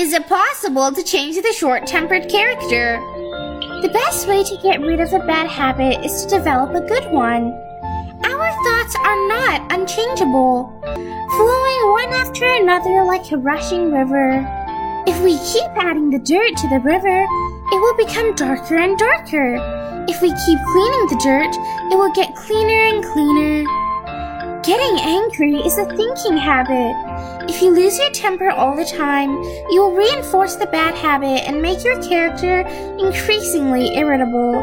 Is it possible to change the short tempered character? The best way to get rid of a bad habit is to develop a good one. Our thoughts are not unchangeable, flowing one after another like a rushing river. If we keep adding the dirt to the river, it will become darker and darker. If we keep cleaning the dirt, it will get cleaner and cleaner. Getting angry is a thinking habit. If you lose your temper all the time, you will reinforce the bad habit and make your character increasingly irritable.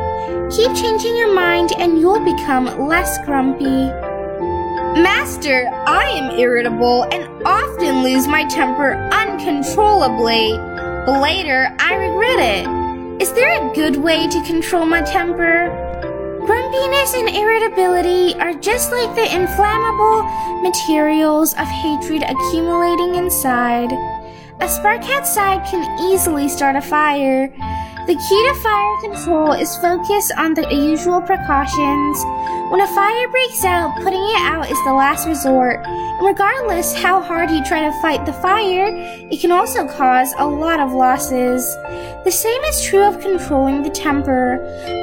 Keep changing your mind and you'll become less grumpy. Master, I am irritable and often lose my temper uncontrollably. But later, I regret it. Is there a good way to control my temper? Grumpiness and irritability are just like the inflammable materials of hatred accumulating inside. A spark outside can easily start a fire. The key to fire control is focus on the usual precautions. When a fire breaks out, putting it out is the last resort. And regardless how hard you try to fight the fire, it can also cause a lot of losses. The same is true of controlling the temper.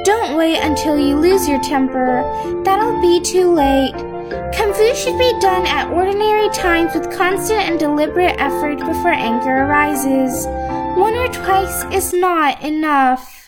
Don't wait until you lose your temper. That'll be too late. Kung Fu should be done at ordinary times with constant and deliberate effort before anger arises. One is not enough.